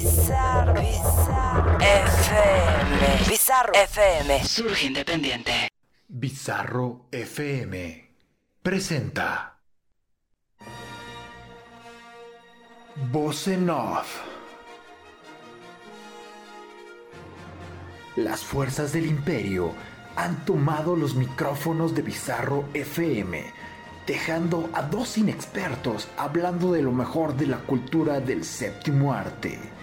Bizarro, Bizarro FM. Bizarro FM. Surge independiente. Bizarro FM presenta Voz en Off. Las fuerzas del imperio han tomado los micrófonos de Bizarro FM, dejando a dos inexpertos hablando de lo mejor de la cultura del séptimo arte.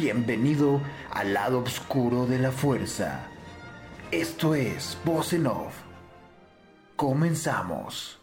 Bienvenido al lado oscuro de la fuerza. Esto es Voz en Off. Comenzamos.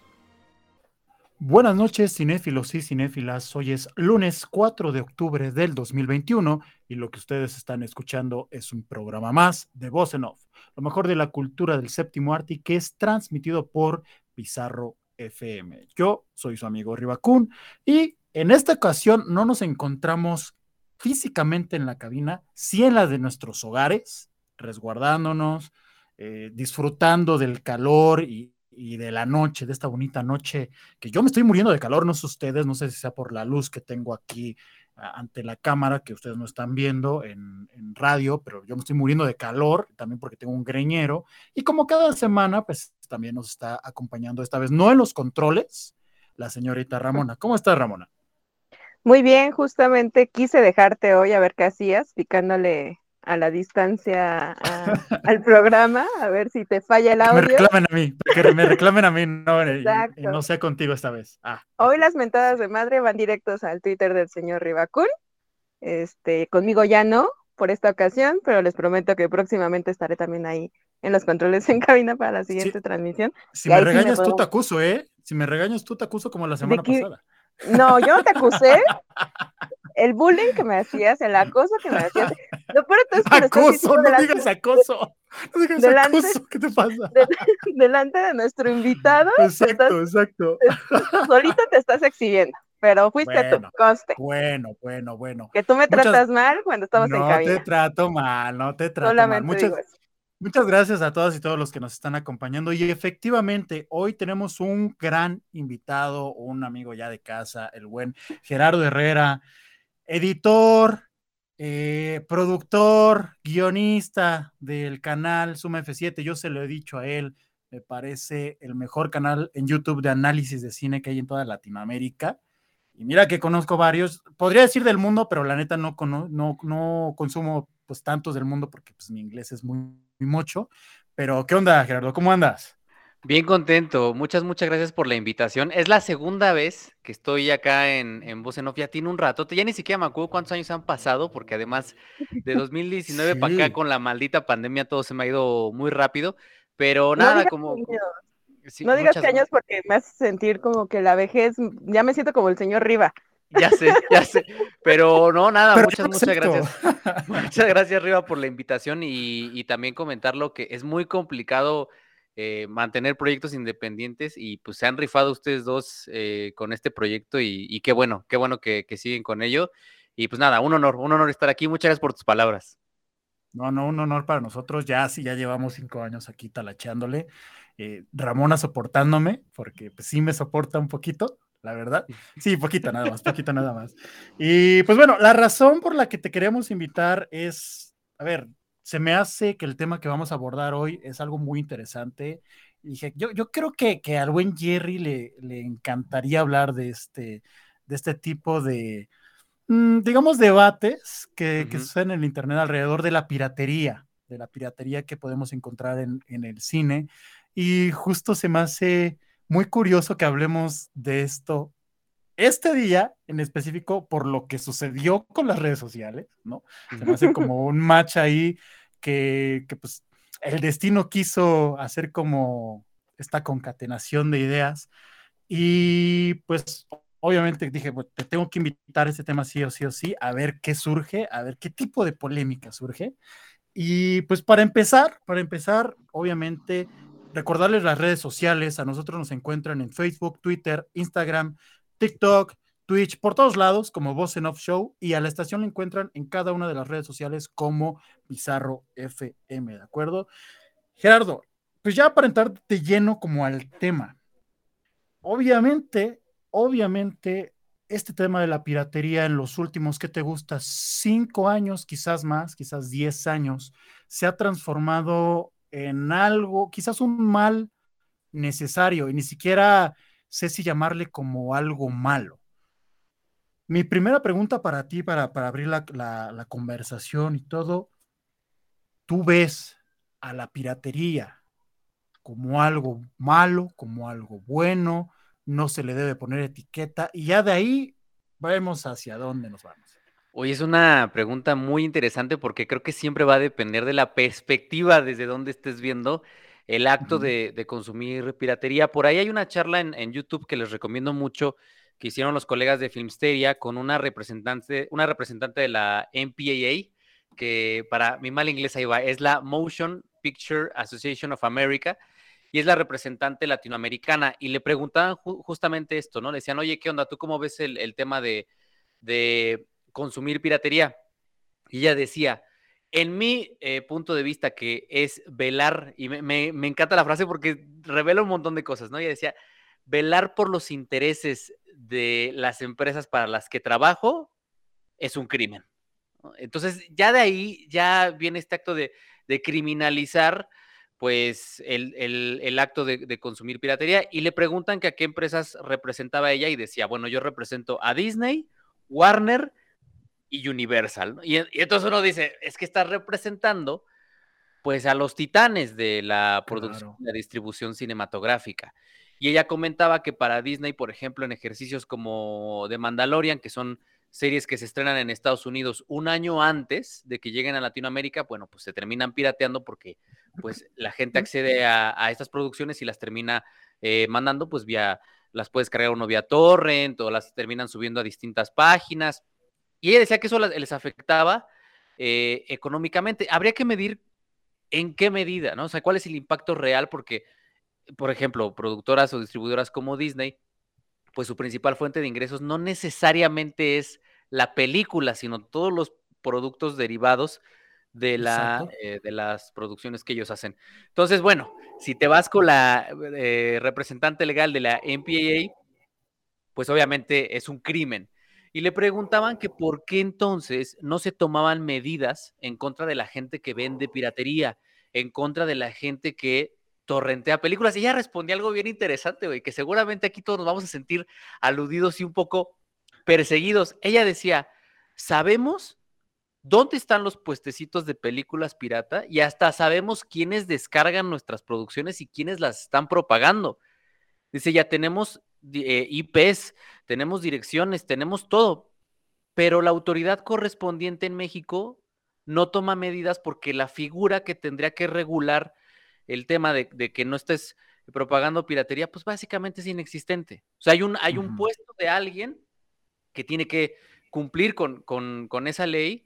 Buenas noches, cinéfilos y cinéfilas. Hoy es lunes 4 de octubre del 2021 y lo que ustedes están escuchando es un programa más de Voz en Off, lo mejor de la cultura del séptimo arte que es transmitido por Pizarro FM. Yo soy su amigo Ribacún y en esta ocasión no nos encontramos físicamente en la cabina, sí en la de nuestros hogares, resguardándonos, eh, disfrutando del calor y, de la noche, de esta bonita noche, que yo me estoy muriendo de calor, no sé ustedes, no sé si sea por la luz que tengo aquí a- ante la cámara, que ustedes no están viendo en, en radio, pero yo me estoy muriendo de calor, también porque tengo un greñero, y como cada semana, pues también nos está acompañando esta vez, no en los controles, la señorita Ramona. ¿Cómo estás, Ramona? Muy bien, justamente quise dejarte hoy a ver qué hacías, picándole a la distancia a- al programa, a ver si te falla el Que me audio. reclamen a mí, que me reclamen a mí, no, y- y Exacto. no sea contigo esta vez. Ah, Hoy las mentadas de madre van directos al Twitter del señor Ribacún. Este, conmigo ya no por esta ocasión, pero les prometo que próximamente estaré también ahí en los controles en cabina para la siguiente transmisión. Si Y me ahí sí me regañas, tú te acuso, ¿eh? Si me regañas, tú te acuso como la semana pasada. No, yo no te acusé. El bullying que me hacías, el acoso que me hacías. Lo peor de todo es que Acoso, no delante- digas acoso. No digas delante- acoso, ¿qué te pasa? de- delante de nuestro invitado, te Exacto, exacto. solito te estás exhibiendo, pero fuiste Bueno. tú, conste. Bueno, bueno, bueno. Que tú me Muchas- tratas mal cuando estamos en No te cabina. trato mal, no te trato mal. Solamente Muchas, digo eso. Muchas gracias a todas y todos los que nos están acompañando. Y efectivamente, hoy tenemos un gran invitado, un amigo ya de casa, el buen Gerardo Herrera, editor, eh, productor, guionista del canal Suma F7. Yo se lo he dicho a él, me parece el mejor canal en YouTube de análisis de cine que hay en toda Latinoamérica. Y mira que conozco varios, podría decir del mundo, pero la neta no, no, no consumo pues tantos del mundo porque pues mi inglés es muy, muy mocho. Pero, ¿qué onda, Gerardo? ¿Cómo andas? Bien contento, muchas, muchas gracias por la invitación. Es la segunda vez que estoy acá en, en Voz en Off, ya tiene un rato, ya ni siquiera me acuerdo cuántos años han pasado, porque además de 2019 para Sí. acá con la maldita pandemia todo se me ha ido muy rápido, pero No nada, digas como... sí, no digas muchas- que años porque me hace sentir como que la vejez, ya me siento como el señor Riva. Ya sé, ya sé, pero no, nada, Pero muchas, muchas gracias. Muchas gracias, Riva, por la invitación y, y también comentarlo que es muy complicado eh, mantener proyectos independientes y pues se han rifado ustedes dos eh, con este proyecto y, y qué bueno, qué bueno que, que siguen con ello. Y pues nada, un honor, un honor estar aquí. Muchas gracias por tus palabras. No, no, un honor para nosotros. Ya sí, ya llevamos cinco años aquí talacheándole. Eh, Ramona soportándome, porque pues sí me soporta un poquito, la verdad. Sí, poquito nada más, poquito nada más. Y pues bueno, la razón por la que te queremos invitar es, a ver, se me hace que el tema que vamos a abordar hoy es algo muy interesante. Y dije, yo, yo creo que, que al buen Jerry le, le encantaría hablar de este, de este tipo de, mm, digamos, debates que, que Ujú. suceden en el Internet alrededor de la piratería, de la piratería que podemos encontrar en, en el cine. Y justo se me hace muy curioso que hablemos de esto este día en específico por lo que sucedió con las redes sociales, ¿no? Se me hace como un match ahí que, que pues el destino quiso hacer como esta concatenación de ideas y pues obviamente dije, pues, te tengo que invitar a este tema sí o sí o sí, a ver qué surge, a ver qué tipo de polémica surge. Y pues para empezar, para empezar, obviamente, recordarles las redes sociales, a nosotros nos encuentran en Facebook, Twitter, Instagram, TikTok, Twitch, por todos lados como Voz en Off Show y a la estación la encuentran en cada una de las redes sociales como Bizarro FM, ¿de acuerdo? Gerardo, pues ya para entrar de lleno como al tema, obviamente, obviamente este tema de la piratería en los últimos, ¿qué te gusta? Cinco años, quizás más, quizás diez años, se ha transformado en algo, quizás un mal necesario y ni siquiera sé si llamarle como algo malo. Mi primera pregunta para ti, para, abrir la, conversación y todo, ¿tú ves a la piratería como algo malo, como algo bueno? No se le debe poner etiqueta y ya de ahí vemos hacia dónde nos vamos. Hoy es una pregunta muy interesante porque creo que siempre va a depender de la perspectiva desde donde estés viendo el acto de, consumir piratería. Por ahí hay una charla en, YouTube que les recomiendo mucho que hicieron los colegas de Filmsteria con una representante, una representante de la MPAA, que para mi mal inglés ahí va, es la Motion Picture Association of America y es la representante latinoamericana. Y le preguntaban justamente esto, ¿no? Le decían, oye, ¿qué onda? ¿Tú cómo ves el, tema de, de consumir piratería? Y ella decía, en mi eh, punto de vista, que es velar, y me, encanta la frase porque revela un montón de cosas, ¿no? Ella decía, velar por los intereses de las empresas para las que trabajo es un crimen. Entonces, ya de ahí, ya viene este acto de, criminalizar, pues, el, acto de, de, consumir piratería. Y le preguntan que a qué empresas representaba ella y decía, bueno, yo represento a Disney, Warner, y Universal. Y, entonces uno dice, es que está representando pues a los titanes de la producción, de la distribución cinematográfica. Y ella comentaba que para Disney, por ejemplo, en ejercicios como The Mandalorian, que son series que se estrenan en Estados Unidos un año antes de que lleguen a Latinoamérica, bueno, pues se terminan pirateando porque pues la gente accede a, estas producciones y las termina eh, mandando pues vía, las puedes cargar uno vía torrent o las terminan subiendo a distintas páginas. Y ella decía que eso les afectaba eh, económicamente. Habría que medir en qué medida, ¿no? O sea, cuál es el impacto real, porque, por ejemplo, productoras o distribuidoras como Disney, pues su principal fuente de ingresos no necesariamente es la película, sino todos los productos derivados de, la, eh, de las producciones que ellos hacen. Entonces, bueno, si te vas con la eh, representante legal de la MPAA, pues obviamente es un crimen y le preguntaban que por qué entonces no se tomaban medidas en contra de la gente que vende piratería, en contra de la gente que torrentea películas. Y ella respondía algo bien interesante, güey, que seguramente aquí todos nos vamos a sentir aludidos y un poco perseguidos. Ella decía, sabemos dónde están los puestecitos de películas pirata y hasta sabemos quiénes descargan nuestras producciones y quiénes las están propagando. Dice, ya tenemos eh, IPs, tenemos direcciones, tenemos todo, pero la autoridad correspondiente en México no toma medidas porque la figura que tendría que regular el tema de, que no estés propagando piratería, pues básicamente es inexistente. O sea, hay un, hay un puesto de alguien que tiene que cumplir con, con, esa ley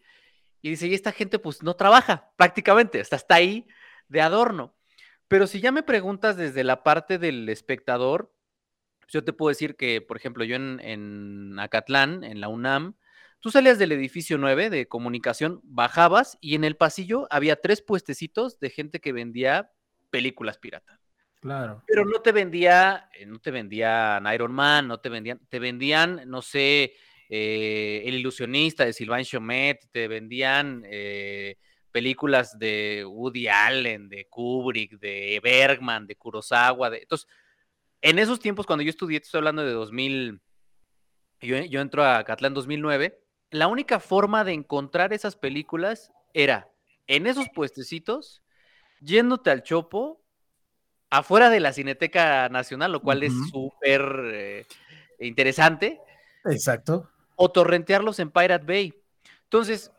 y dice, y esta gente pues no trabaja prácticamente, hasta está ahí de adorno. Pero si ya me preguntas desde la parte del espectador, yo te puedo decir que, por ejemplo, yo en, Acatlán, en la UNAM, tú salías del edificio 9 de comunicación, bajabas y en el pasillo había tres puestecitos de gente que vendía películas pirata. Claro. Pero no te vendía, eh, no te vendían Iron Man, no te vendían, te vendían, no sé, eh, El ilusionista de Sylvain Chomet, te vendían eh, películas de Woody Allen, de Kubrick, de Bergman, de Kurosawa, de. Entonces, en esos tiempos, cuando yo estudié, estoy hablando de 2000, yo, yo entro a Catlán en 2009, la única forma de encontrar esas películas era en esos puestecitos, yéndote al Chopo, afuera de la Cineteca Nacional, lo cual es súper eh, interesante. Exacto. O torrentearlos en Pirate Bay. Entonces,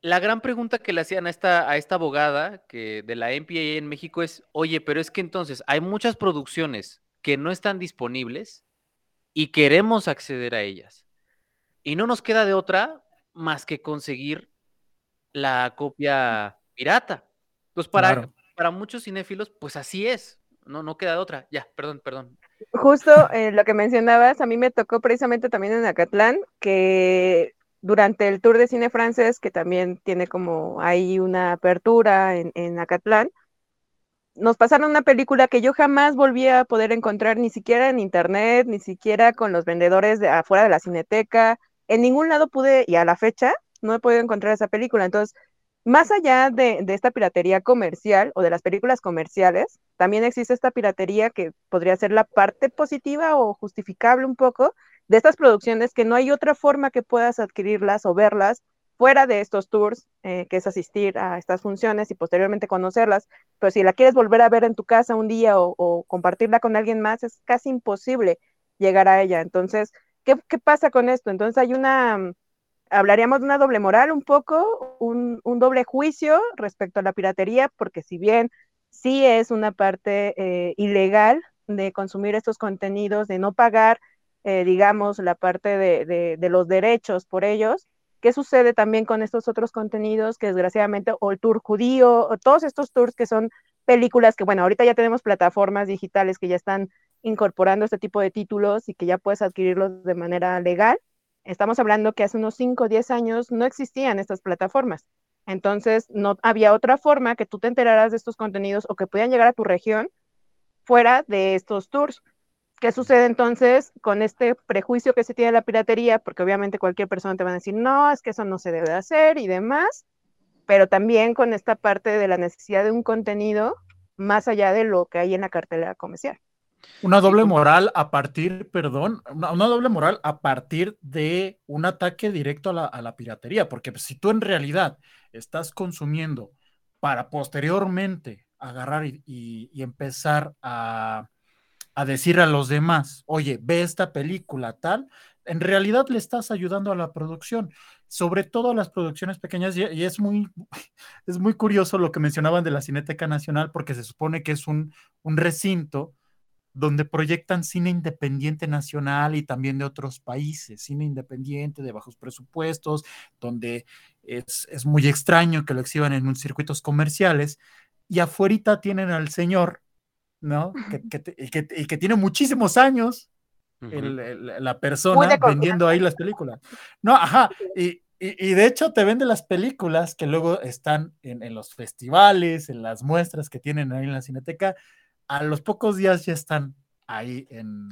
la gran pregunta que le hacían a esta, a esta abogada que de la MPA en México es, oye, pero es que entonces hay muchas producciones que no están disponibles y queremos acceder a ellas. Y no nos queda de otra más que conseguir la copia pirata. Pues para, para muchos cinéfilos, pues así es. No, no queda de otra. Ya, perdón, perdón. Justo eh, lo que mencionabas, a mí me tocó precisamente también en Acatlán, que durante el Tour de Cine Francés, que también tiene como ahí una apertura en, en Acatlán, nos pasaron una película que yo jamás volví a poder encontrar ni siquiera en internet, ni siquiera con los vendedores de afuera de la cineteca. En ningún lado pude, y a la fecha, no he podido encontrar esa película. Entonces, más allá de, de, esta piratería comercial o de las películas comerciales, también existe esta piratería que podría ser la parte positiva o justificable un poco de estas producciones que no hay otra forma que puedas adquirirlas o verlas fuera de estos tours, eh, que es asistir a estas funciones y posteriormente conocerlas, pero si la quieres volver a ver en tu casa un día o, compartirla con alguien más, es casi imposible llegar a ella. Entonces, ¿qué, ¿qué, pasa con esto? Entonces hay una, hablaríamos de una doble moral un poco, un, un, doble juicio respecto a la piratería, porque si bien sí es una parte eh, ilegal de consumir estos contenidos, de no pagar, eh, digamos, la parte de, de, de los derechos por ellos, ¿Qué sucede también con estos otros contenidos que desgraciadamente, o el tour judío, o todos estos tours que son películas que, bueno, ahorita ya tenemos plataformas digitales que ya están incorporando este tipo de títulos y que ya puedes adquirirlos de manera legal. Estamos hablando que hace unos 5 o 10 años no existían estas plataformas. Entonces, no había otra forma que tú te enteraras de estos contenidos o que pudieran llegar a tu región fuera de estos tours. ¿Qué sucede entonces con este prejuicio que se tiene de la piratería? Porque obviamente cualquier persona te va a decir, no, es que eso no se debe hacer y demás, pero también con esta parte de la necesidad de un contenido más allá de lo que hay en la cartelera comercial. Una doble moral a partir, perdón, una, una doble moral a partir de un ataque directo a la, a la piratería, porque si tú en realidad estás consumiendo para posteriormente agarrar y, y, y empezar a a decir a los demás, oye, ve esta película tal, en realidad le estás ayudando a la producción, sobre todo a las producciones pequeñas, y, es, muy, es muy curioso lo que mencionaban de la Cineteca Nacional, porque se supone que es un, un recinto donde proyectan cine independiente nacional y también de otros países, cine independiente de bajos presupuestos, donde es, es muy extraño que lo exhiban en unos circuitos comerciales, y afuera tienen al señor ¿no? Que, que, y, que, y, que, tiene muchísimos años uh -huh. el, el, la persona vendiendo ahí las películas. No, ajá, y, y, de hecho te vende las películas que luego están en, en, los festivales, en las muestras que tienen ahí en la cineteca, a los pocos días ya están ahí en,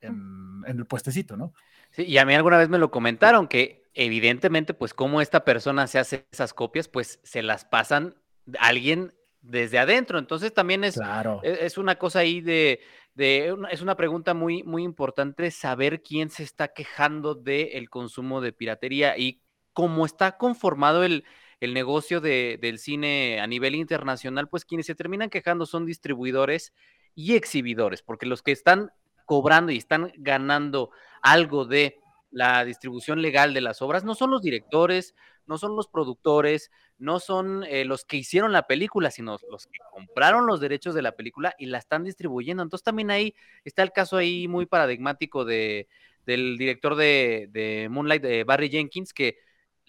en, en el puestecito, ¿no? Sí, y a mí alguna vez me lo comentaron que evidentemente, pues como esta persona se hace esas copias, pues se las pasan a alguien desde adentro. Entonces también es, claro. es, es, una cosa ahí de, de es una pregunta muy, muy importante saber quién se está quejando del de consumo de piratería y cómo está conformado el, el negocio de, del cine a nivel internacional, pues quienes se terminan quejando son distribuidores y exhibidores, porque los que están cobrando y están ganando algo de la distribución legal de las obras no son los directores, no son los productores, no son eh, los que hicieron la película, sino los que compraron los derechos de la película y la están distribuyendo. Entonces también ahí está el caso ahí muy paradigmático de, del director de, Moonlight, de Barry Jenkins, que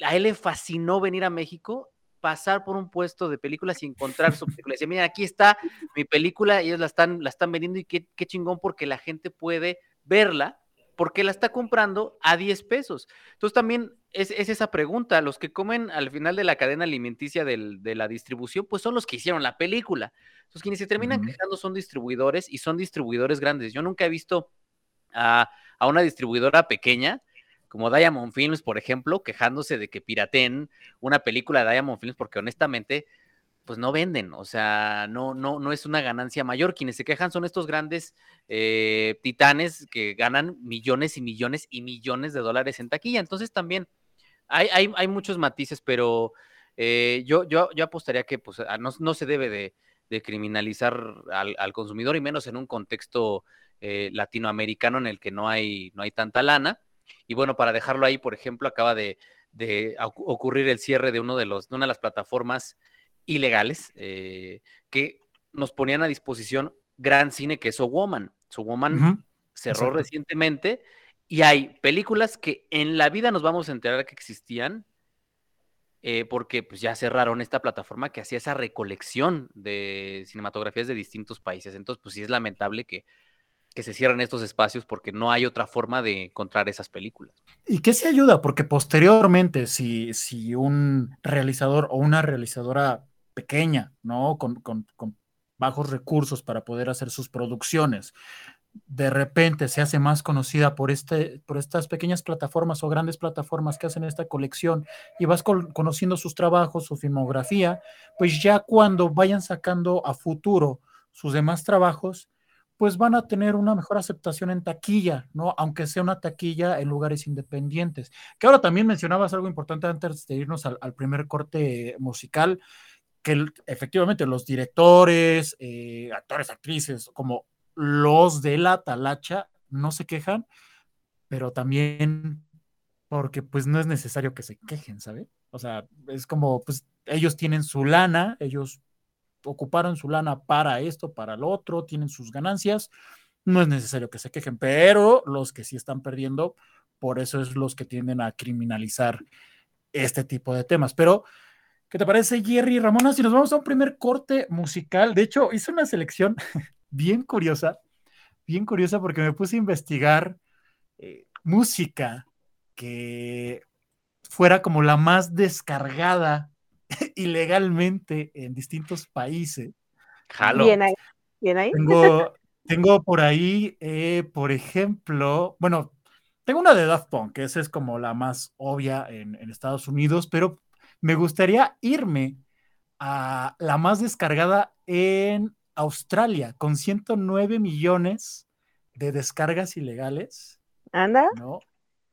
a él le fascinó venir a México pasar por un puesto de películas y encontrar su película. Dice, mira, aquí está mi película, ellos la están, la están vendiendo y qué, qué chingón porque la gente puede verla porque la está comprando a 10 pesos. Entonces también es, es, esa pregunta, los que comen al final de la cadena alimenticia del, de la distribución, pues son los que hicieron la película. Entonces quienes se terminan uh -huh. quejando son distribuidores y son distribuidores grandes. Yo nunca he visto a, a una distribuidora pequeña como Diamond Films, por ejemplo, quejándose de que pirateen una película de Diamond Films, porque honestamente, pues no venden, o sea, no, no, no es una ganancia mayor. Quienes se quejan son estos grandes eh, titanes que ganan millones y millones y millones de dólares en taquilla. Entonces también hay, hay, hay muchos matices, pero eh, yo, yo, yo apostaría que pues, no, no se debe de, de criminalizar al, al, consumidor y menos en un contexto eh, latinoamericano en el que no hay, no hay tanta lana. Y bueno, para dejarlo ahí, por ejemplo, acaba de, de ocurrir el cierre de, uno de, los, de una de las plataformas ilegales eh, que nos ponían a disposición gran cine que es So Woman. So Woman uh -huh. cerró Exacto. recientemente y hay películas que en la vida nos vamos a enterar que existían eh, porque pues ya cerraron esta plataforma que hacía esa recolección de cinematografías de distintos países. Entonces, pues sí es lamentable que, que se cierren estos espacios porque no hay otra forma de encontrar esas películas. ¿Y qué se ayuda? Porque posteriormente, si, si un realizador o una realizadora pequeña, ¿no? Con, con, con bajos recursos para poder hacer sus producciones, de repente se hace más conocida por, este, por estas pequeñas plataformas o grandes plataformas que hacen esta colección y vas conociendo sus trabajos, su filmografía, pues ya cuando vayan sacando a futuro sus demás trabajos, pues van a tener una mejor aceptación en taquilla, ¿no? Aunque sea una taquilla en lugares independientes. Que ahora también mencionabas algo importante antes de irnos al, primer corte musical, que efectivamente los directores, eh, actores, actrices, como los de la talacha no se quejan, pero también porque pues no es necesario que se quejen, ¿sabe? O sea, es como, pues ellos tienen su lana, ellos ocuparon su lana para esto, para lo otro, tienen sus ganancias, no es necesario que se quejen, pero los que sí están perdiendo, por eso es los que tienden a criminalizar este tipo de temas. Pero, ¿qué te parece, Jerry Ramona? Si nos vamos a un primer corte musical, de hecho, hice una selección bien curiosa, bien curiosa porque me puse a investigar eh, música que fuera como la más descargada ilegalmente en distintos países. Bien ahí, bien ahí. Tengo, por ahí, eh, por ejemplo, bueno, tengo una de Daft Punk, que esa es como la más obvia en, en Estados Unidos, pero me gustaría irme a la más descargada en Australia, con 109 millones de descargas ilegales. ¿Anda? ¿no?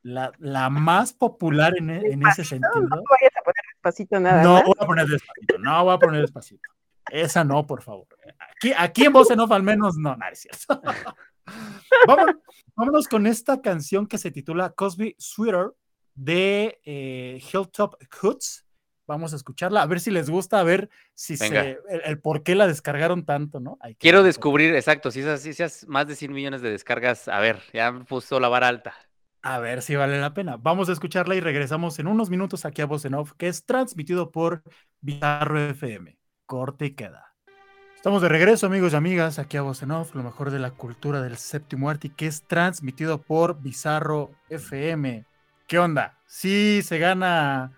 La, la más popular en, e, en ese sentido. No vayas a poner despacito nada. No voy a poner despacito, no voy a poner despacito. Esa no, por favor. Aquí, aquí en Voz en Off al menos no, nada, es cierto. vámonos, con esta canción que se titula Cosby Sweater de eh, Hilltop Hoods Vamos a escucharla, a ver si les gusta, a ver si se, el, por qué la descargaron tanto, ¿no? Quiero descubrir, exacto, si es así, si es más de 100 millones de descargas, a ver, ya me puso la vara alta. A ver si vale la pena. Vamos a escucharla y regresamos en unos minutos aquí a Voz en Off, que es transmitido por Bizarro FM. Corte y queda. Estamos de regreso, amigos y amigas, aquí a Voz en Off, lo mejor de la cultura del séptimo arte, que es transmitido por Bizarro FM. ¿Qué onda? Sí, se gana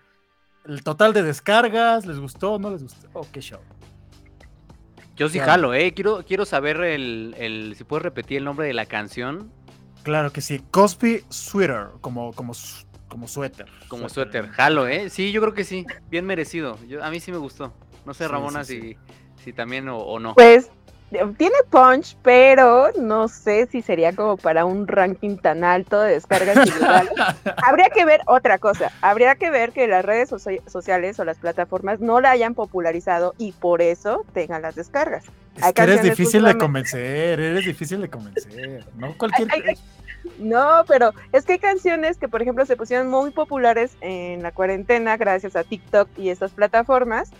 el total de descargas, ¿les gustó? ¿No les gustó? Oh, qué show. Yo sí jalo, ¿eh? Quiero, quiero saber el, si puedes repetir el nombre de la canción. Claro que sí, Cosby Sweater, como, como, como suéter. Como suéter, jalo, ¿eh? Sí, yo creo que sí, bien merecido. Yo, a mí sí me gustó. No sé, Ramona, Si, si también o, o no. Pues tiene punch, pero no sé si sería como para un ranking tan alto de descargas habría que ver otra cosa. Habría que ver que las redes sociales o las plataformas no la hayan popularizado y por eso tengan las descargas. Es que eres difícil de convencer, eres difícil de convencer. No cualquier. no, pero es que hay canciones que, por ejemplo, se pusieron muy populares en la cuarentena gracias a TikTok y estas plataformas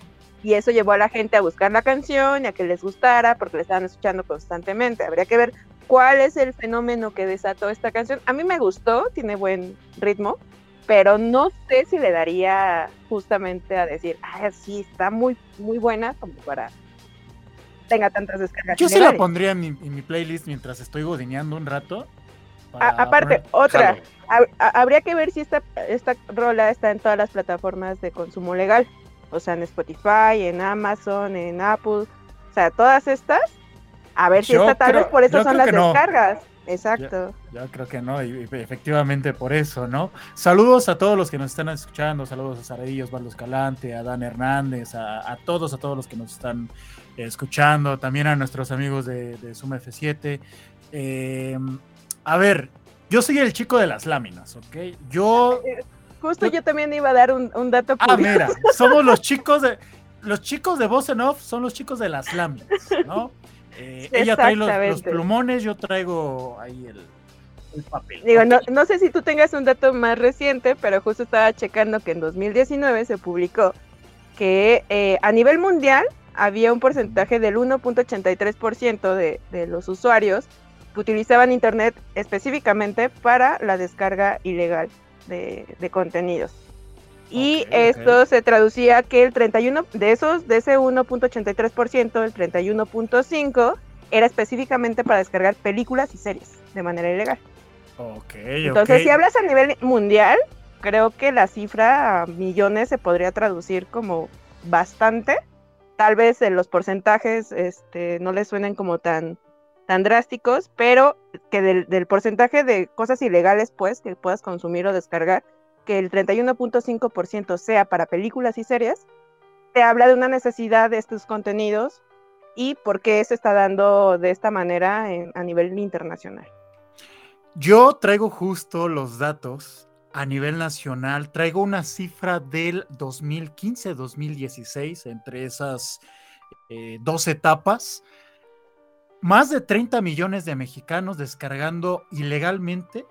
y eso llevó a la gente a buscar la canción y a que les gustara porque la estaban escuchando constantemente. Habría que ver cuál es el fenómeno que desató esta canción. A mí me gustó, tiene buen ritmo, pero no sé si le daría justamente a decir, ah, sí, está muy, muy buena como para tenga tantas descargas. Yo sí la pondría en mi, playlist mientras estoy godineando un rato. aparte, otra, habría que ver si esta, esta rola está en todas las plataformas de consumo legal o sea, en Spotify, en Amazon, en Apple, o sea, todas estas, a ver si está tal vez por eso son las descargas. Exacto. Yo, creo que no, y, efectivamente por eso, ¿no? Saludos a todos los que nos están escuchando, saludos a Saradillos, Valdo Escalante, a Dan Hernández, a, todos, a todos los que nos están escuchando, también a nuestros amigos de, de Suma F7. Em, a ver, yo soy el chico de las láminas, ¿ok? Yo eh, Justo yo también iba a dar un, un dato Ah, mira, somos los chicos de los chicos de Voz en Off son los chicos de las láminas, ¿no? Eh, ella trae los, plumones, yo traigo ahí el, papel. Digo, no, no, sé si tú tengas un dato más reciente, pero justo estaba checando que en 2019 se publicó que eh, a nivel mundial había un porcentaje del 1.83% de, de los usuarios que utilizaban Internet específicamente para la descarga ilegal de, contenidos. Y esto se traducía que el 31 de esos, de ese 1.83%, el 31.5 era específicamente para descargar películas y series de manera ilegal. Entonces, si hablas a nivel mundial, creo que la cifra a millones se podría traducir como bastante tal vez en los porcentajes este, no les suenen como tan, tan drásticos, pero que del, del porcentaje de cosas ilegales, pues, que puedas consumir o descargar, que el 31.5% sea para películas y series, te habla de una necesidad de estos contenidos y por qué se está dando de esta manera en- a nivel internacional. Yo traigo justo los datos a nivel nacional. Traigo una cifra del 2015-2016 entre esas eh, dos etapas. Más de 30 millones de mexicanos descargando ilegalmente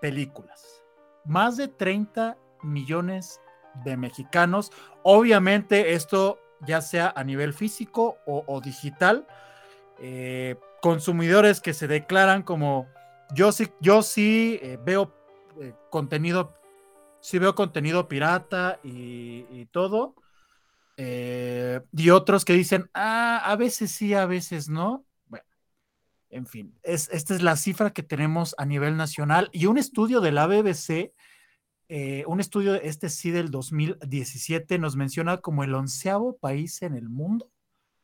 películas. Más de 30 millones de mexicanos. Obviamente esto ya sea a nivel físico o, digital. eh, consumidores que se declaran como yo sí, yo sí eh, veo eh, contenido, sí veo contenido pirata y, todo. y otros que dicen, ah, a veces sí, a veces no. En fin, es, esta es la cifra que tenemos a nivel nacional. Y un estudio de la BBC, eh, un estudio, este sí del 2017, nos menciona como el onceavo país en el mundo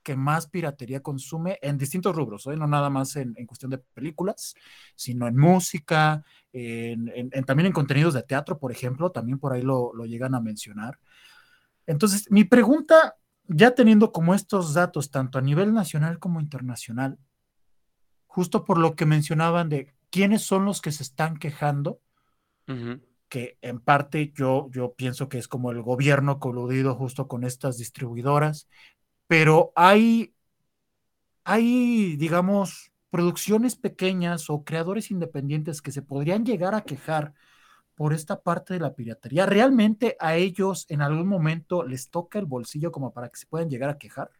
que más piratería consume en distintos rubros, ¿eh? no nada más en, cuestión de películas, sino en música, en, también en contenidos de teatro, por ejemplo, también por ahí lo, llegan a mencionar. Entonces, mi pregunta, ya teniendo como estos datos, tanto a nivel nacional como internacional, justo por lo que mencionaban de quiénes son los que se están quejando, uh -huh. que en parte yo, yo pienso que es como el gobierno coludido justo con estas distribuidoras, pero hay, hay, digamos, producciones pequeñas o creadores independientes que se podrían llegar a quejar por esta parte de la piratería. ¿Realmente a ellos en algún momento les toca el bolsillo como para que se puedan llegar a quejar?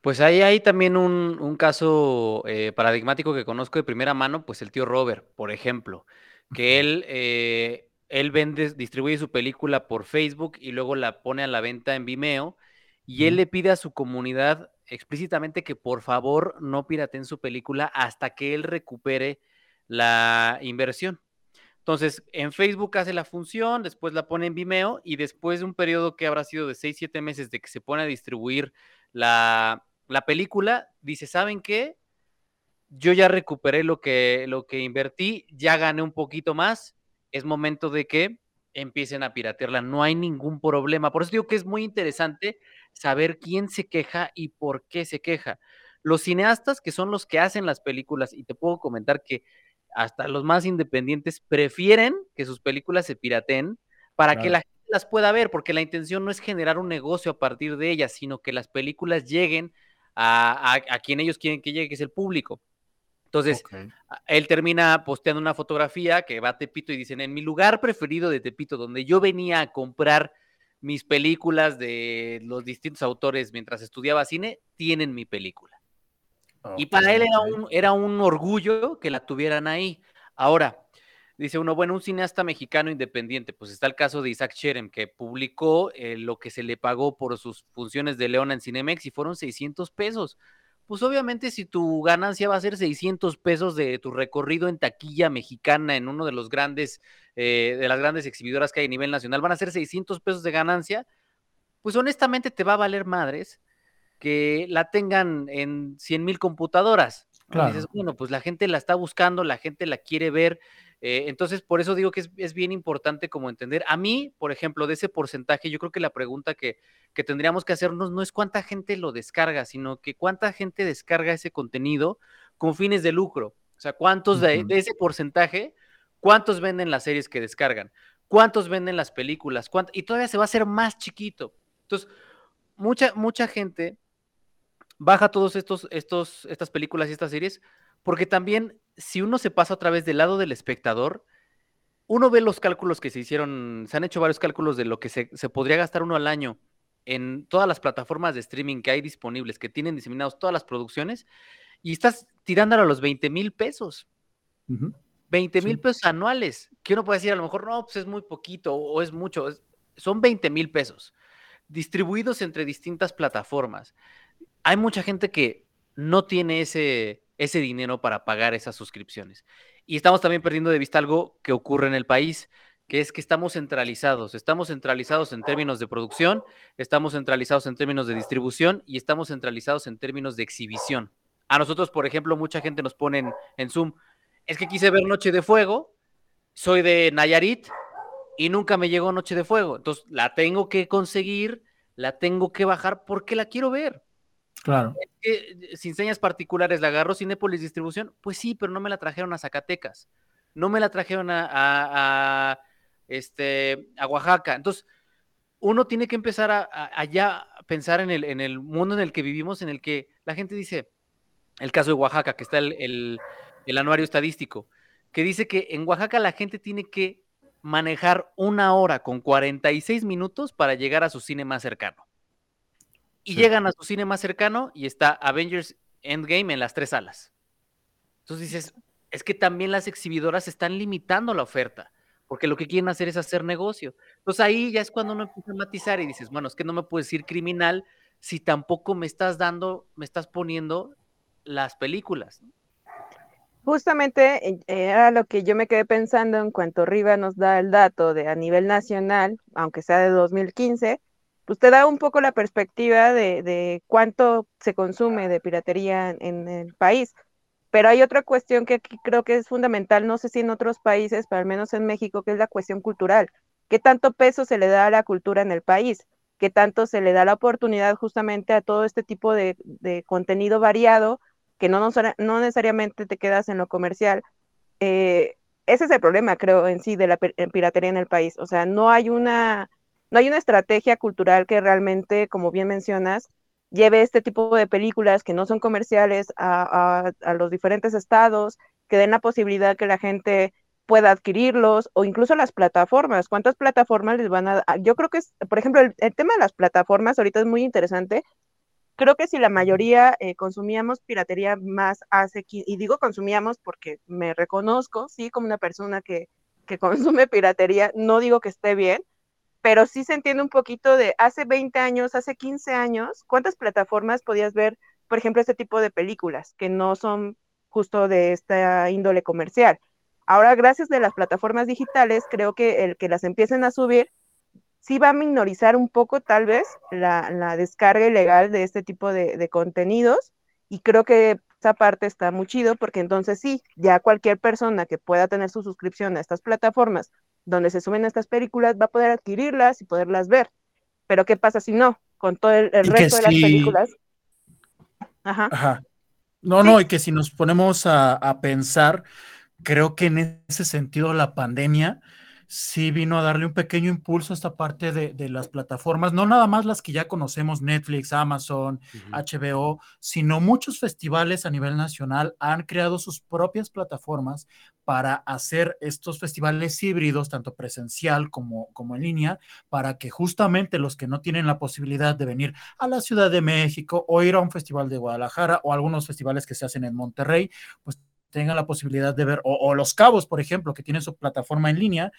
Pues ahí hay también un, un caso eh, paradigmático que conozco de primera mano, pues el tío Robert, por ejemplo, que él, eh, él vende, distribuye su película por Facebook y luego la pone a la venta en Vimeo y él le pide a su comunidad explícitamente que por favor no pirateen su película hasta que él recupere la inversión. Entonces, en Facebook hace la función, después la pone en Vimeo y después de un periodo que habrá sido de 6, 7 meses de que se pone a distribuir la, la película, dice, ¿saben qué? Yo ya recuperé lo que, lo que invertí, ya gané un poquito más, es momento de que empiecen a piratearla, no hay ningún problema. Por eso digo que es muy interesante saber quién se queja y por qué se queja. Los cineastas, que son los que hacen las películas, y te puedo comentar que hasta los más independientes prefieren que sus películas se pirateen para claro. que la gente las pueda ver, porque la intención no es generar un negocio a partir de ellas, sino que las películas lleguen a, a, a quien ellos quieren que llegue, que es el público. Entonces, okay. él termina posteando una fotografía que va a Tepito y dicen, en mi lugar preferido de Tepito, donde yo venía a comprar mis películas de los distintos autores mientras estudiaba cine, tienen mi película. Okay, y para él era un, era un orgullo que la tuvieran ahí. Ahora, dice uno, bueno, un cineasta mexicano independiente, pues está el caso de Isaac Cherem, que publicó eh, lo que se le pagó por sus funciones de Leona en Cinemex y fueron 600 pesos pues obviamente si tu ganancia va a ser 600 pesos de tu recorrido en taquilla mexicana en uno de los grandes, eh, de las grandes exhibidoras que hay a nivel nacional, van a ser 600 pesos de ganancia, pues honestamente te va a valer madres que la tengan en 100 mil computadoras. Claro. Dices, bueno, pues la gente la está buscando, la gente la quiere ver, eh, entonces por eso digo que es, es, bien importante como entender. A mí, por ejemplo, de ese porcentaje, yo creo que la pregunta que, que tendríamos que hacernos no es cuánta gente lo descarga, sino que cuánta gente descarga ese contenido con fines de lucro. O sea, cuántos uh -huh. de, de, ese porcentaje, cuántos venden las series que descargan, cuántos venden las películas, ¿Cuánto? y todavía se va a hacer más chiquito. Entonces, mucha, mucha gente baja todos estos, estos, estas películas y estas series, porque también si uno se pasa otra vez del lado del espectador, uno ve los cálculos que se hicieron, se han hecho varios cálculos de lo que se, se podría gastar uno al año en todas las plataformas de streaming que hay disponibles, que tienen diseminados todas las producciones, y estás tirándolo a los 20 mil pesos. Uh -huh. 20 mil sí. pesos anuales, que uno puede decir a lo mejor, no, pues es muy poquito o es mucho, es, son 20 mil pesos distribuidos entre distintas plataformas. Hay mucha gente que no tiene ese, ese dinero para pagar esas suscripciones. Y estamos también perdiendo de vista algo que ocurre en el país, que es que estamos centralizados, estamos centralizados en términos de producción, estamos centralizados en términos de distribución y estamos centralizados en términos de exhibición. A nosotros, por ejemplo, mucha gente nos pone en, Zoom, es que quise ver Noche de Fuego, soy de Nayarit y nunca me llegó Noche de Fuego, entonces la tengo que conseguir, la tengo que bajar porque la quiero ver. Claro. Eh, sin señas particulares la agarró Cinépolis Distribución, pues sí, pero no me la trajeron a Zacatecas, no me la trajeron a este, a Oaxaca. Entonces, uno tiene que empezar a, allá pensar en el, en el, mundo en el que vivimos, en el que la gente dice, el caso de Oaxaca, que está el, el, anuario estadístico, que dice que en Oaxaca la gente tiene que manejar una hora con 46 minutos para llegar a su cine más cercano. Y llegan a su cine más cercano y está Avengers Endgame en las tres salas. Entonces dices, es que también las exhibidoras están limitando la oferta porque lo que quieren hacer es hacer negocio. Entonces ahí ya es cuando uno empieza a matizar y dices, bueno, es que no me puedes decir criminal si tampoco me estás dando, me estás poniendo las películas. Justamente eh, era lo que yo me quedé pensando en cuanto Riva nos da el dato de a nivel nacional, aunque sea de 2015, pues te da un poco la perspectiva de, cuánto se consume de piratería en el país. Pero hay otra cuestión que aquí creo que es fundamental, no sé si en otros países, pero al menos en México, que es la cuestión cultural. ¿Qué tanto peso se le da a la cultura en el país? ¿Qué tanto se le da la oportunidad justamente a todo este tipo de, contenido variado que no, no necesariamente te quedas en lo comercial? Eh, ese es el problema, creo, en sí, de la piratería en el país. O sea, no hay una, no hay una estrategia cultural que realmente, como bien mencionas, lleve este tipo de películas que no son comerciales a, los diferentes estados, que den la posibilidad que la gente pueda adquirirlos o incluso las plataformas. ¿Cuántas plataformas les van a Yo creo que, es, por ejemplo, el, tema de las plataformas ahorita es muy interesante. Creo que si la mayoría eh, consumíamos piratería más hace, y digo consumíamos porque me reconozco, sí, como una persona que, que consume piratería, no digo que esté bien, pero sí se entiende un poquito de hace 20 años, hace 15 años, ¿cuántas plataformas podías ver, por ejemplo, este tipo de películas que no son justo de esta índole comercial? Ahora, gracias a las plataformas digitales, creo que el que las empiecen a subir sí va a minorizar un poco tal vez la, descarga ilegal de este tipo de, de contenidos y creo que esa parte está muy chido porque entonces sí, ya cualquier persona que pueda tener su suscripción a estas plataformas donde se suben estas películas va a poder adquirirlas y poderlas ver. Pero ¿qué pasa si no? Con todo el, resto de las películas. Ajá. Ajá. No, no, y que si nos ponemos a, a, pensar, creo que en ese sentido la pandemia sí vino a darle un pequeño impulso a esta parte de, las plataformas, no nada más las que ya conocemos, Netflix, Amazon, HBO, sino muchos festivales a nivel nacional han creado sus propias plataformas para hacer estos festivales híbridos, tanto presencial como, como en línea, para que justamente los que no tienen la posibilidad de venir a la Ciudad de México o ir a un festival de Guadalajara o algunos festivales que se hacen en Monterrey, pues tengan la posibilidad de ver, o, Los Cabos, por ejemplo, que tienen su plataforma en línea,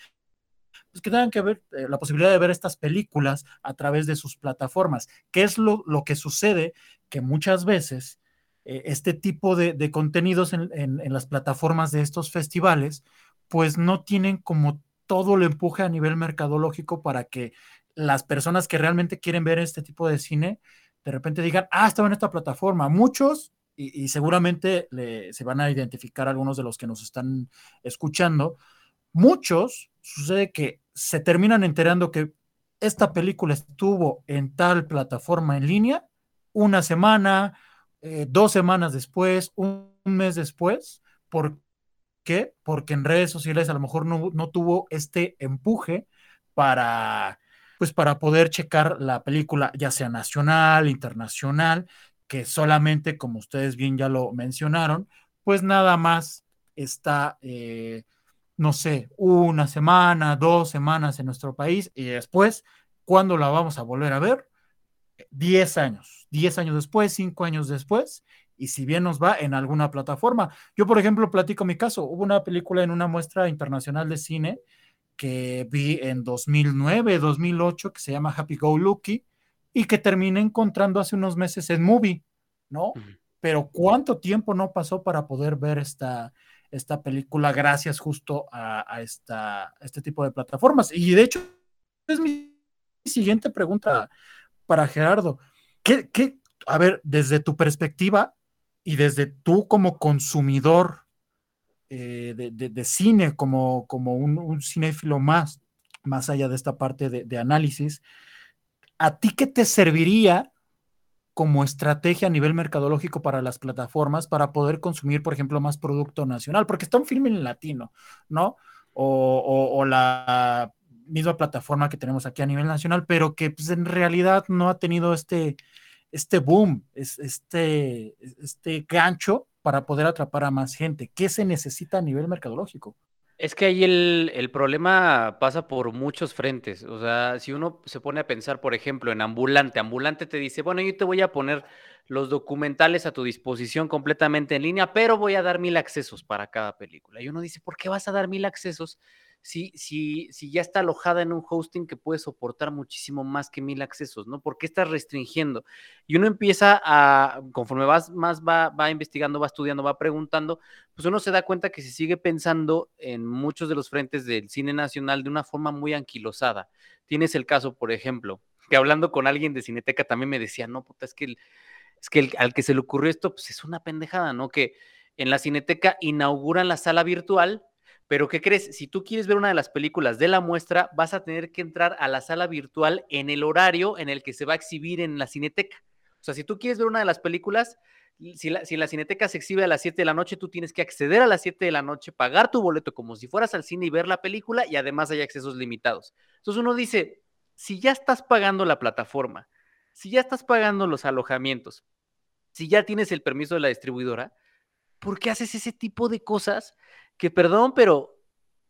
pues que tengan que ver eh, la posibilidad de ver estas películas a través de sus plataformas. ¿Qué es lo, lo que sucede? Que muchas veces eh, este tipo de, contenidos en, en, las plataformas de estos festivales, pues no tienen como todo el empuje a nivel mercadológico para que las personas que realmente quieren ver este tipo de cine, de repente digan, ah, estaba en esta plataforma. Muchos y, seguramente se van a identificar algunos de los que nos están escuchando, muchos sucede que se terminan enterando que esta película estuvo en tal plataforma en línea una semana, eh, dos semanas después, un, mes después. ¿Por qué? Porque en redes sociales a lo mejor no, no tuvo este empuje para, pues para poder checar la película, ya sea nacional, internacional, que solamente, como ustedes bien ya lo mencionaron, pues nada más está, eh, no sé, una semana, dos semanas en nuestro país y después, ¿cuándo la vamos a volver a ver? Diez años, diez años después, cinco años después, y si bien nos va en alguna plataforma. Yo, por ejemplo, platico mi caso. Hubo una película en una muestra internacional de cine que vi en 2009, 2008, que se llama Happy Go Lucky, y que terminé encontrando hace unos meses en Movie, ¿no? Pero ¿cuánto tiempo no pasó para poder ver esta, esta película gracias justo a, esta, este tipo de plataformas. Y de hecho, es mi siguiente pregunta para Gerardo. ¿Qué, qué, a ver, desde tu perspectiva y desde tú como consumidor eh, de, cine, como, como un, cinéfilo más, más allá de esta parte de, análisis, ¿a ti qué te serviría como estrategia a nivel mercadológico para las plataformas para poder consumir, por ejemplo, más producto nacional? Porque está un filme en latino, ¿no? O, la misma plataforma que tenemos aquí a nivel nacional, pero que pues, en realidad no ha tenido este, este boom, este, este gancho para poder atrapar a más gente? ¿Qué se necesita a nivel mercadológico? Es que ahí el, problema pasa por muchos frentes. O sea, si uno se pone a pensar, por ejemplo, en ambulante, ambulante te dice, bueno, yo te voy a poner los documentales a tu disposición completamente en línea, pero voy a dar mil accesos para cada película. Y uno dice, ¿por qué vas a dar mil accesos si, si, si ya está alojada en un hosting que puede soportar muchísimo más que mil accesos, ¿no? ¿Por qué estás restringiendo? Y uno empieza a, conforme vas, más va, va investigando, va estudiando, va preguntando, pues uno se da cuenta que se sigue pensando en muchos de los frentes del cine nacional de una forma muy anquilosada. Tienes el caso, por ejemplo, que hablando con alguien de Cineteca también me decía, no, puta, es que, es que al que se le ocurrió esto, pues es una pendejada, ¿no? Que en la Cineteca inauguran la sala virtual pero ¿qué crees? Si tú quieres ver una de las películas de la muestra, vas a tener que entrar a la sala virtual en el horario en el que se va a exhibir en la cineteca. O sea, si tú quieres ver una de las películas, si la, si la cineteca se exhibe a las 7 de la noche, tú tienes que acceder a las 7 de la noche, pagar tu boleto como si fueras al cine y ver la película y además hay accesos limitados. Entonces uno dice, si ya estás pagando la plataforma, si ya estás pagando los alojamientos, si ya tienes el permiso de la distribuidora, ¿por qué haces ese tipo de cosas que perdón, pero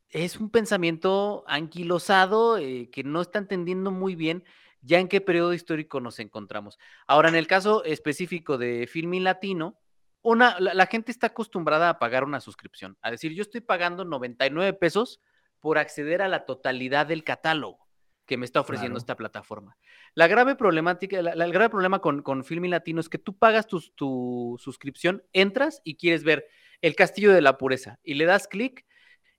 es un pensamiento anquilosado eh, que no está entendiendo muy bien ya en qué periodo histórico nos encontramos. Ahora, en el caso específico de Filmin Latino, una, la, gente está acostumbrada a pagar una suscripción, a decir, yo estoy pagando 99 pesos por acceder a la totalidad del catálogo que me está ofreciendo esta plataforma. La grave problemática, el grave problema con, con Filmin Latino es que tú pagas tu, tu suscripción, entras y quieres ver el Castillo de la Pureza y le das clic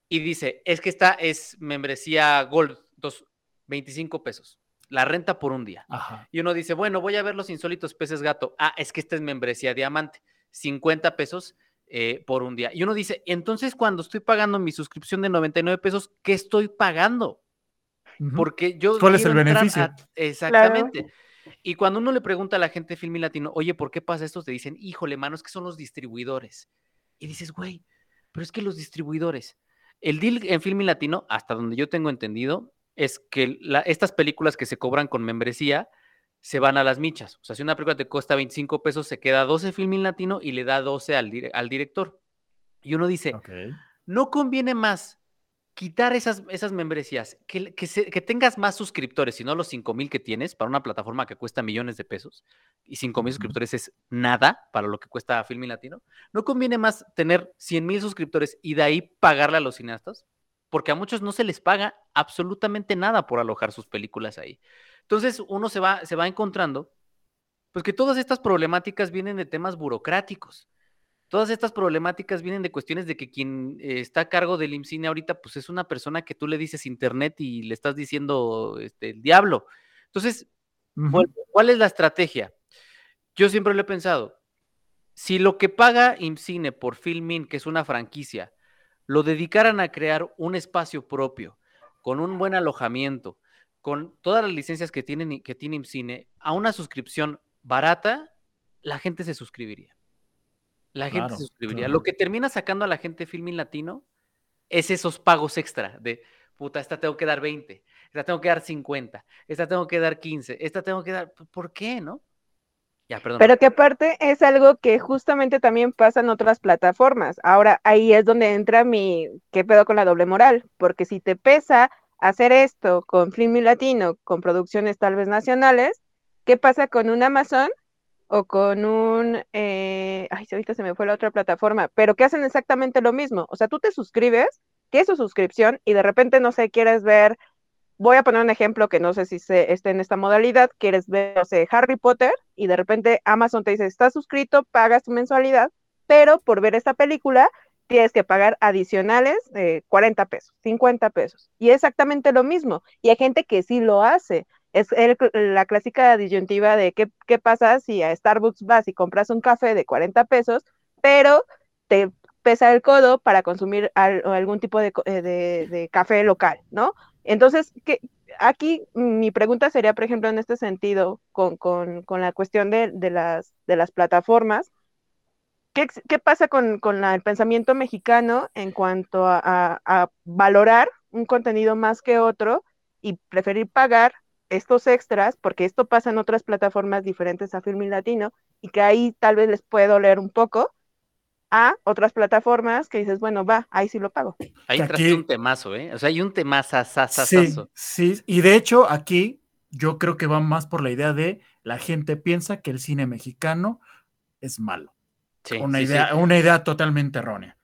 y dice, es que esta es membresía Gold, dos, 25 pesos, la renta por un día. Y uno dice, bueno, voy a ver los insólitos peces gato. Ah, es que esta es membresía diamante, 50 pesos eh, por un día. Y uno dice, entonces cuando estoy pagando mi suscripción de 99 pesos, ¿qué estoy pagando? Porque yo... ¿Cuál es el beneficio? Exactamente. Y cuando uno le pregunta a la gente de Filmi Latino, oye, ¿por qué pasa esto? Te dicen, híjole, manos, que son los distribuidores. Y dices, güey, pero es que los distribuidores, el deal en Filmin Latino, hasta donde yo tengo entendido, es que estas películas que se cobran con membresía se van a las michas. O sea, si una película te cuesta 25 pesos, se queda 12 Filmin Latino y le da 12 al, al director. Y uno dice, no conviene más quitar esas, esas membresías, que, que, tengas más suscriptores, si no los 5 mil que tienes para una plataforma que cuesta millones de pesos, y 5 mil suscriptores es nada para lo que cuesta Filmi Latino, ¿no conviene más tener 100 mil suscriptores y de ahí pagarle a los cineastas? Porque a muchos no se les paga absolutamente nada por alojar sus películas ahí. Entonces uno se va, se va encontrando, pues que todas estas problemáticas vienen de temas burocráticos todas estas problemáticas vienen de cuestiones de que quien eh, está a cargo del IMCINE ahorita, pues es una persona que tú le dices internet y le estás diciendo este, el diablo. Entonces, ¿cuál, es la estrategia? Yo siempre lo he pensado. Si lo que paga IMCINE por Filmin, que es una franquicia, lo dedicaran a crear un espacio propio, con un buen alojamiento, con todas las licencias que, tienen, que tiene IMCINE, a una suscripción barata, la gente se suscribiría. La gente se suscribiría. Lo que termina sacando a la gente Filmin Latino es esos pagos extra de, puta, esta tengo que dar 20, esta tengo que dar 50, esta tengo que dar 15, esta tengo que dar, ¿por qué, no? Ya, perdón. Pero que aparte es algo que justamente también pasa en otras plataformas. Ahora, ahí es donde entra mi, ¿qué pedo con la doble moral? Porque si te pesa hacer esto con Filmin Latino, con producciones tal vez nacionales, ¿qué pasa con un Amazon o con un, eh, ay, ahorita se me fue la otra plataforma, pero que hacen exactamente lo mismo. O sea, tú te suscribes, tienes tu suscripción y de repente, no sé, quieres ver, voy a poner un ejemplo que no sé si se esté en esta modalidad, quieres ver, no sé, Harry Potter y de repente Amazon te dice, estás suscrito, pagas tu mensualidad, pero por ver esta película tienes que pagar adicionales de 40 pesos, 50 pesos. Y exactamente lo mismo. Y hay gente que sí lo hace. Es la clásica disyuntiva de qué, qué pasa si a Starbucks vas y compras un café de 40 pesos, pero te pesa el codo para consumir algún tipo de, eh, de, de, café local, ¿no? Entonces, ¿qué, aquí mi pregunta sería, por ejemplo, en este sentido, con, con, con la cuestión de, de, las, de las plataformas, ¿qué, qué pasa con, con el pensamiento mexicano en cuanto a, valorar un contenido más que otro y preferir pagar estos extras, porque esto pasa en otras plataformas diferentes a Filmin Latino, y que ahí tal vez les puede doler un poco, a otras plataformas que dices, bueno, va, ahí sí lo pago. Ahí trae un temazo, ¿eh? O sea, hay un temazo. Sí, sí, y de hecho aquí yo creo que va más por la idea de la gente piensa que el cine mexicano es malo. Sí, una, sí, idea, sí. una idea totalmente errónea.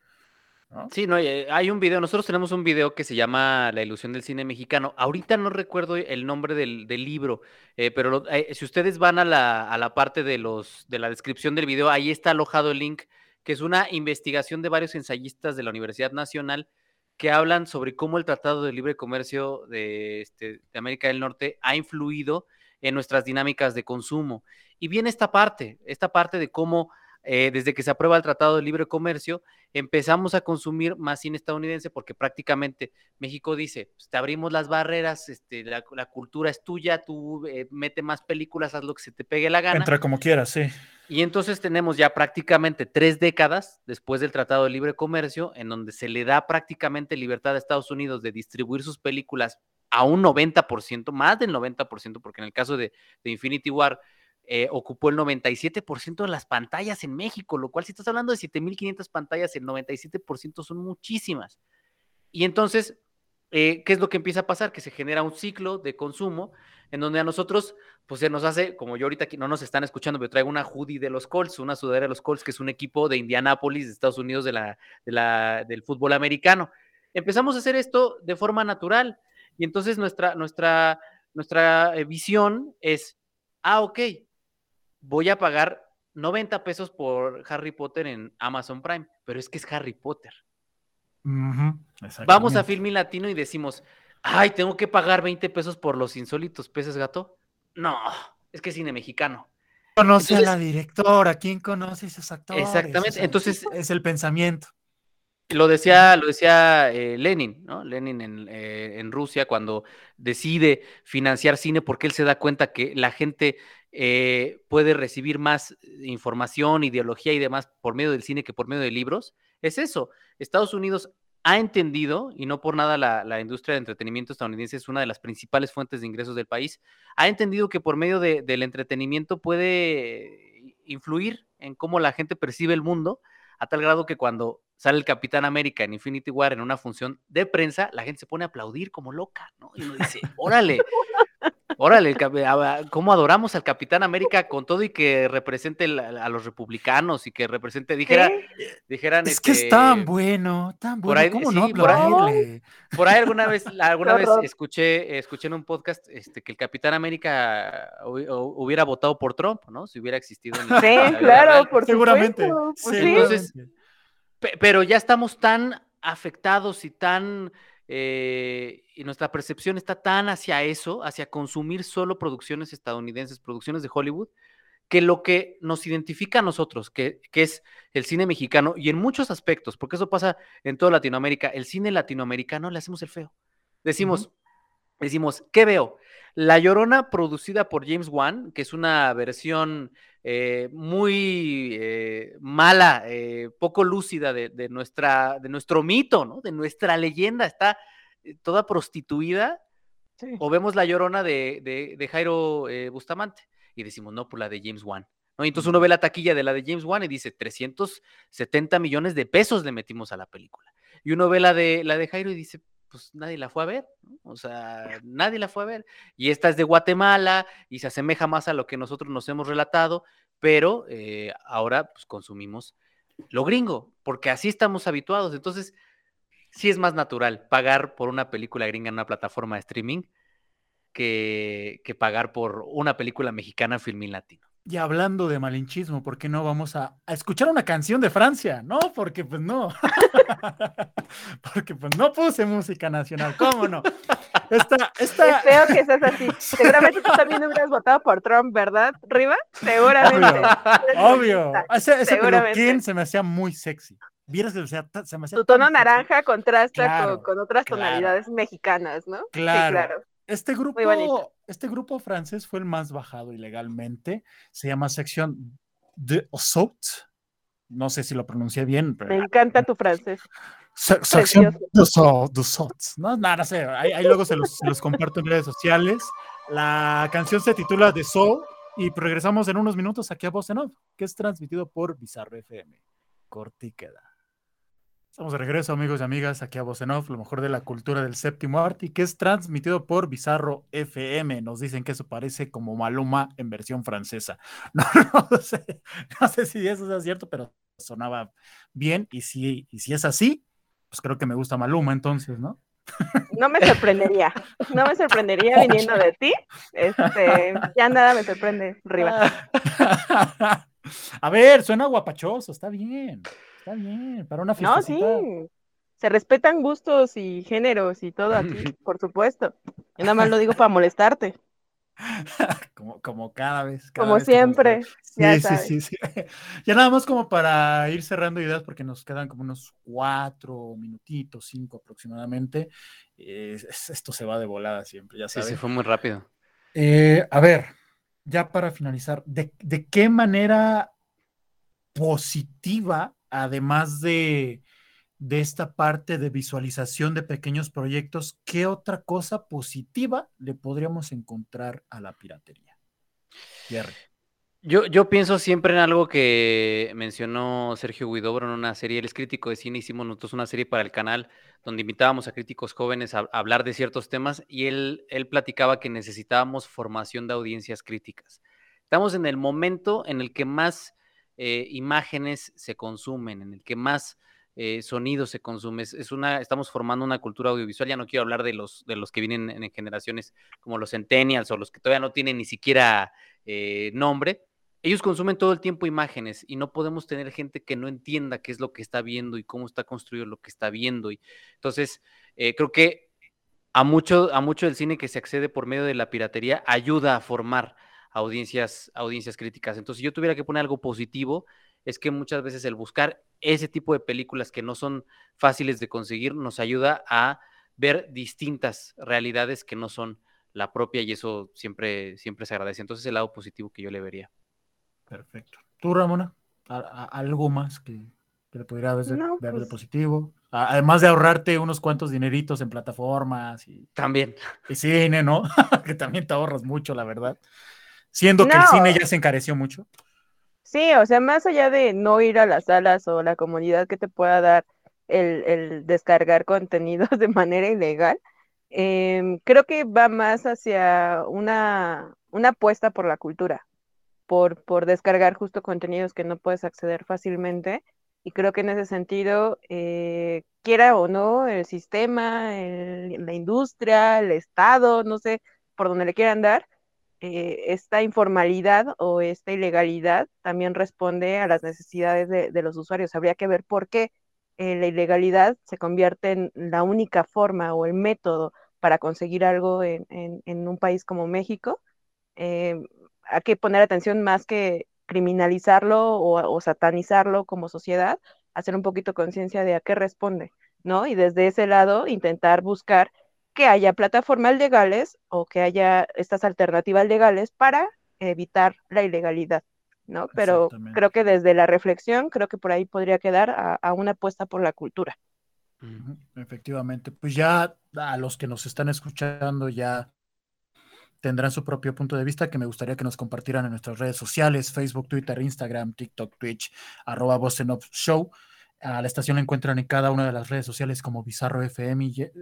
Sí, no, eh, hay un video, nosotros tenemos un video que se llama La ilusión del cine mexicano. Ahorita no recuerdo el nombre del, libro, eh, pero eh, si ustedes van a la, a la parte de, los, de la descripción del video, ahí está alojado el link que es una investigación de varios ensayistas de la Universidad Nacional que hablan sobre cómo el Tratado de Libre Comercio de, este, de América del Norte ha influido en nuestras dinámicas de consumo. Y viene esta parte, esta parte de cómo eh, desde que se aprueba el Tratado de Libre Comercio, empezamos a consumir más cine estadounidense porque prácticamente México dice, pues, te abrimos las barreras, este, la, la, cultura es tuya, tú eh, mete más películas, haz lo que se te pegue la gana. Entra como quieras, sí. Y entonces tenemos ya prácticamente tres décadas después del Tratado de Libre Comercio, en donde se le da prácticamente libertad a Estados Unidos de distribuir sus películas a un 90%, más del 90%, porque en el caso de, de Infinity War eh, ocupó el 97% de las pantallas en México, lo cual si estás hablando de 7.500 pantallas, el 97% son muchísimas. Y entonces, eh, ¿qué es lo que empieza a pasar? Que se genera un ciclo de consumo en donde a nosotros, pues se nos hace, como yo ahorita aquí no nos están escuchando, pero traigo una hoodie de los Colts, una sudadera de los Colts, que es un equipo de Indianápolis, de Estados Unidos, de la, de la, del fútbol americano. Empezamos a hacer esto de forma natural y entonces nuestra, nuestra, nuestra eh, visión es, ah, ok, voy a pagar 90 pesos por Harry Potter en Amazon Prime, pero es que es Harry Potter. Uh -huh, Vamos a Filmin Latino y decimos, ay, tengo que pagar 20 pesos por los insólitos peces gato. No, es que es cine mexicano. Conoce Entonces, a la directora, ¿quién conoce a esos actores? Exactamente, entonces es el pensamiento. Lo decía, lo decía eh, Lenin, ¿no? Lenin en, eh, en, Rusia cuando decide financiar cine porque él se da cuenta que la gente eh, puede recibir más información, ideología y demás por medio del cine que por medio de libros. Es eso. Estados Unidos ha entendido, y no por nada la, la, industria de entretenimiento estadounidense es una de las principales fuentes de ingresos del país, ha entendido que por medio de, del entretenimiento puede influir en cómo la gente percibe el mundo, a tal grado que cuando sale el Capitán América en Infinity War en una función de prensa, la gente se pone a aplaudir como loca, ¿no? Y uno dice, órale, órale, cómo adoramos al Capitán América con todo y que represente a los republicanos y que represente, dijera, dijeran. Es este, que es tan bueno, tan bueno, por ahí, ¿cómo sí, no por ahí, por ahí alguna vez, alguna vez escuché, escuché en un podcast este, que el Capitán América hubiera votado por Trump, ¿no? Si hubiera existido. En la, sí, la claro, por seguramente. Pues sí. Entonces, pero ya estamos tan afectados y tan eh, y nuestra percepción está tan hacia eso, hacia consumir solo producciones estadounidenses, producciones de Hollywood, que lo que nos identifica a nosotros, que, que, es el cine mexicano, y en muchos aspectos, porque eso pasa en toda Latinoamérica, el cine latinoamericano le hacemos el feo. Decimos, uh -huh. decimos, ¿qué veo? La Llorona producida por James Wan, que es una versión eh, muy eh, mala, eh, poco lúcida de, de, nuestra, de nuestro mito, ¿no? De nuestra leyenda, está toda prostituida. Sí. O vemos la Llorona de, de, de Jairo Bustamante y decimos, no, por la de James Wan. ¿no? Y entonces uno ve la taquilla de la de James Wan y dice, 370 millones de pesos le metimos a la película. Y uno ve la de, la de Jairo y dice, pues nadie la fue a ver, o sea, nadie la fue a ver. Y esta es de Guatemala y se asemeja más a lo que nosotros nos hemos relatado, pero eh, ahora pues consumimos lo gringo, porque así estamos habituados. Entonces, sí es más natural pagar por una película gringa en una plataforma de streaming que, que pagar por una película mexicana en Filmin Latino. Y hablando de malinchismo, ¿por qué no vamos a, a escuchar una canción de Francia? No, porque pues no. porque pues no puse música nacional, ¿cómo no? Esta, esta... Es feo que seas así. Seguramente tú también hubieras votado por Trump, ¿verdad, Riva? Seguramente. Obvio. Ese, ese Seguramente. peluquín se me hacía muy sexy. Vieras que o sea, se me hacía Tu tono sexy. naranja contrasta Claro, con, con otras claro. tonalidades mexicanas, ¿no? Claro. Sí, claro. Este grupo, este grupo francés fue el más bajado ilegalmente. Se llama sección de Assault. No sé si lo pronuncié bien, pero Me encanta tu francés. Se- sección de Assault. No, nada, no sé. Ahí, ahí luego se los, se los comparto en redes sociales. La canción se titula The Soul y regresamos en unos minutos aquí a Voz en Off, que es transmitido por Bizarro FM. Corte y queda. Estamos de regreso, amigos y amigas, aquí a Voz en Off, lo mejor de la cultura del séptimo arte, y que es transmitido por Bizarro FM. Nos dicen que eso parece como Maluma en versión francesa. No, no sé, no sé si eso sea cierto, pero sonaba bien. Y si, y si es así, pues creo que me gusta Maluma entonces, ¿no? No me sorprendería. No me sorprendería viniendo de ti. Este, ya nada me sorprende, Riva. A ver, suena guapachoso, está bien, está bien, para una No, sí. fiesta. Se respetan gustos y géneros y todo aquí, por supuesto. Yo nada más lo digo para molestarte. como, como cada vez. cada Como vez siempre, nos- ya Sí, sí, sabes. sí, sí. Ya nada más como para ir cerrando ideas, porque nos quedan como unos cuatro minutitos, cinco aproximadamente. Eh, es- esto se va de volada siempre, ya Sí, sabes. se fue muy rápido. Eh, a ver, ya para finalizar, ¿de, de qué manera positiva, además de, de esta parte de visualización de pequeños proyectos, qué otra cosa positiva le podríamos encontrar a la piratería? Jerry. Yo, yo pienso siempre en algo que mencionó Sergio Guidobro en una serie, él es crítico de cine, hicimos nosotros una serie para el canal donde invitábamos a críticos jóvenes a, a hablar de ciertos temas y él, él platicaba que necesitábamos formación de audiencias críticas. Estamos en el momento en el que más eh, imágenes se consumen, en el que más eh, sonido se consume. Es, una, estamos formando una cultura audiovisual. Ya no quiero hablar de los, de los que vienen en, en generaciones como los centennials o los que todavía no tienen ni siquiera eh, nombre. Ellos consumen todo el tiempo imágenes y no podemos tener gente que no entienda qué es lo que está viendo y cómo está construido lo que está viendo. Y, entonces, eh, creo que a mucho, a mucho del cine que se accede por medio de la piratería ayuda a formar audiencias, audiencias críticas. Entonces, si yo tuviera que poner algo positivo, es que muchas veces el buscar ese tipo de películas que no son fáciles de conseguir nos ayuda a ver distintas realidades que no son la propia y eso siempre, siempre se agradece. Entonces, el lado positivo que yo le vería. Perfecto. ¿Tú, Ramona? ¿A- a- ¿Algo más que, que le pudiera ver, No, ver de pues- positivo? A- Además de ahorrarte unos cuantos dineritos en plataformas y, También. y cine, ¿no? que también te ahorras mucho, la verdad. Siendo que el cine ya se encareció mucho. Sí, o sea, más allá de no ir a las salas o la comunidad que te pueda dar el, el descargar contenidos de manera ilegal, em, creo que va más hacia una, una apuesta por la cultura, por, por descargar justo contenidos que no puedes acceder fácilmente. Y creo que en ese sentido, eh, quiera o no, el sistema, el- la industria, el Estado, no sé por donde le quieran dar, eh, esta informalidad o esta ilegalidad también responde a las necesidades de, los usuarios. Habría que ver por qué eh, la ilegalidad se convierte en la única forma o el método para conseguir algo en un país como México. Eh, hay que poner atención más que criminalizarlo o, o satanizarlo como sociedad, hacer un poquito conciencia de a qué responde, ¿no? Y desde ese lado intentar buscar que haya plataformas legales o que haya estas alternativas legales para evitar la ilegalidad, ¿no? Pero creo que desde la reflexión, creo que por ahí podría quedar a, a una apuesta por la cultura. Efectivamente, pues ya a los que nos están escuchando ya tendrán su propio punto de vista que me gustaría que nos compartieran en nuestras redes sociales, Facebook, Twitter, Instagram, TikTok, Twitch, arroba Voz en Off Show. A la estación la encuentran en cada una de las redes sociales como Bizarro FM. y, eh,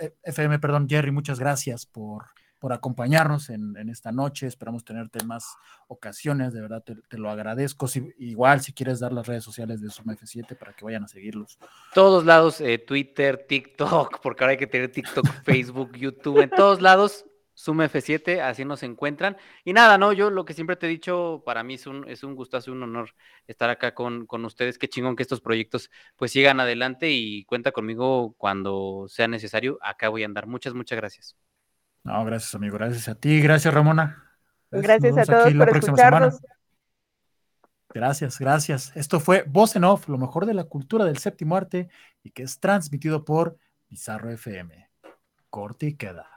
eh, FM, perdón, Jerry, muchas gracias por, por acompañarnos en, en esta noche. Esperamos tenerte en más ocasiones, de verdad te, te lo agradezco. Si- igual si quieres dar las redes sociales de Suma F7 para que vayan a seguirlos. Todos lados, eh, Twitter, TikTok, porque ahora hay que tener TikTok, Facebook, YouTube, en todos lados, Zoom F7, así nos encuentran. Y nada, no, yo lo que siempre te he dicho, para mí es un, es un gustazo, un honor estar acá con, con ustedes. Qué chingón que estos proyectos pues sigan adelante y cuenta conmigo cuando sea necesario. Acá voy a andar. Muchas, muchas gracias. No, gracias, amigo. Gracias a ti. Gracias, Ramona. Gracias, a todos por escucharnos. Gracias, gracias. Esto fue Voz en Off, lo mejor de la cultura del séptimo arte y que es transmitido por Bizarro FM. Corte y queda.